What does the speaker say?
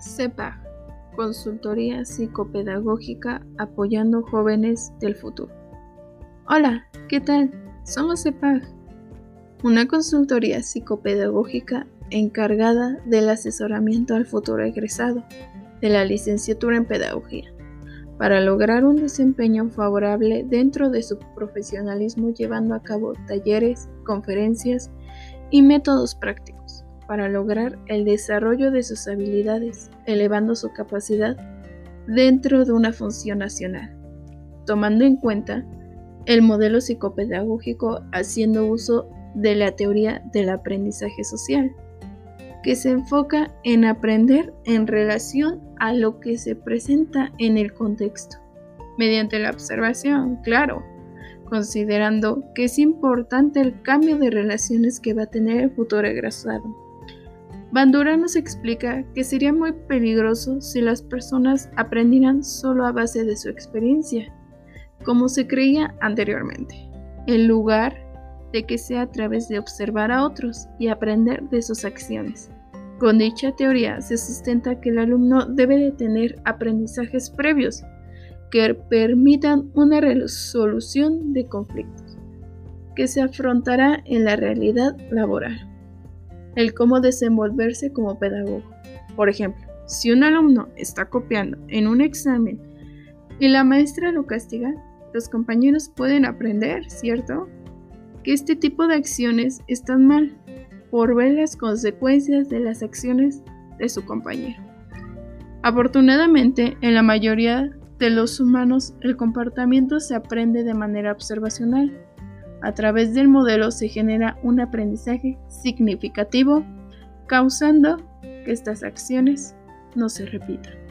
CEPAG, Consultoría Psicopedagógica apoyando jóvenes del futuro. Hola, ¿qué tal? Somos CEPAG, una consultoría psicopedagógica encargada del asesoramiento al futuro egresado de la licenciatura en pedagogía para lograr un desempeño favorable dentro de su profesionalismo llevando a cabo talleres, conferencias y métodos prácticos para lograr el desarrollo de sus habilidades, elevando su capacidad dentro de una función nacional, tomando en cuenta el modelo psicopedagógico haciendo uso de la teoría del aprendizaje social, que se enfoca en aprender en relación a lo que se presenta en el contexto, mediante la observación, claro, considerando que es importante el cambio de relaciones que va a tener el futuro egresado. Bandura nos explica que sería muy peligroso si las personas aprendieran solo a base de su experiencia, como se creía anteriormente, en lugar de que sea a través de observar a otros y aprender de sus acciones. Con dicha teoría se sustenta que el alumno debe de tener aprendizajes previos que permitan una resolución de conflictos que se afrontará en la realidad laboral. El cómo desenvolverse como pedagogo. Por ejemplo, si un alumno está copiando en un examen y la maestra lo castiga, los compañeros pueden aprender, ¿cierto? Que este tipo de acciones están mal por ver las consecuencias de las acciones de su compañero. Afortunadamente, en la mayoría de los humanos el comportamiento se aprende de manera observacional. A través del modelo se genera un aprendizaje significativo, causando que estas acciones no se repitan.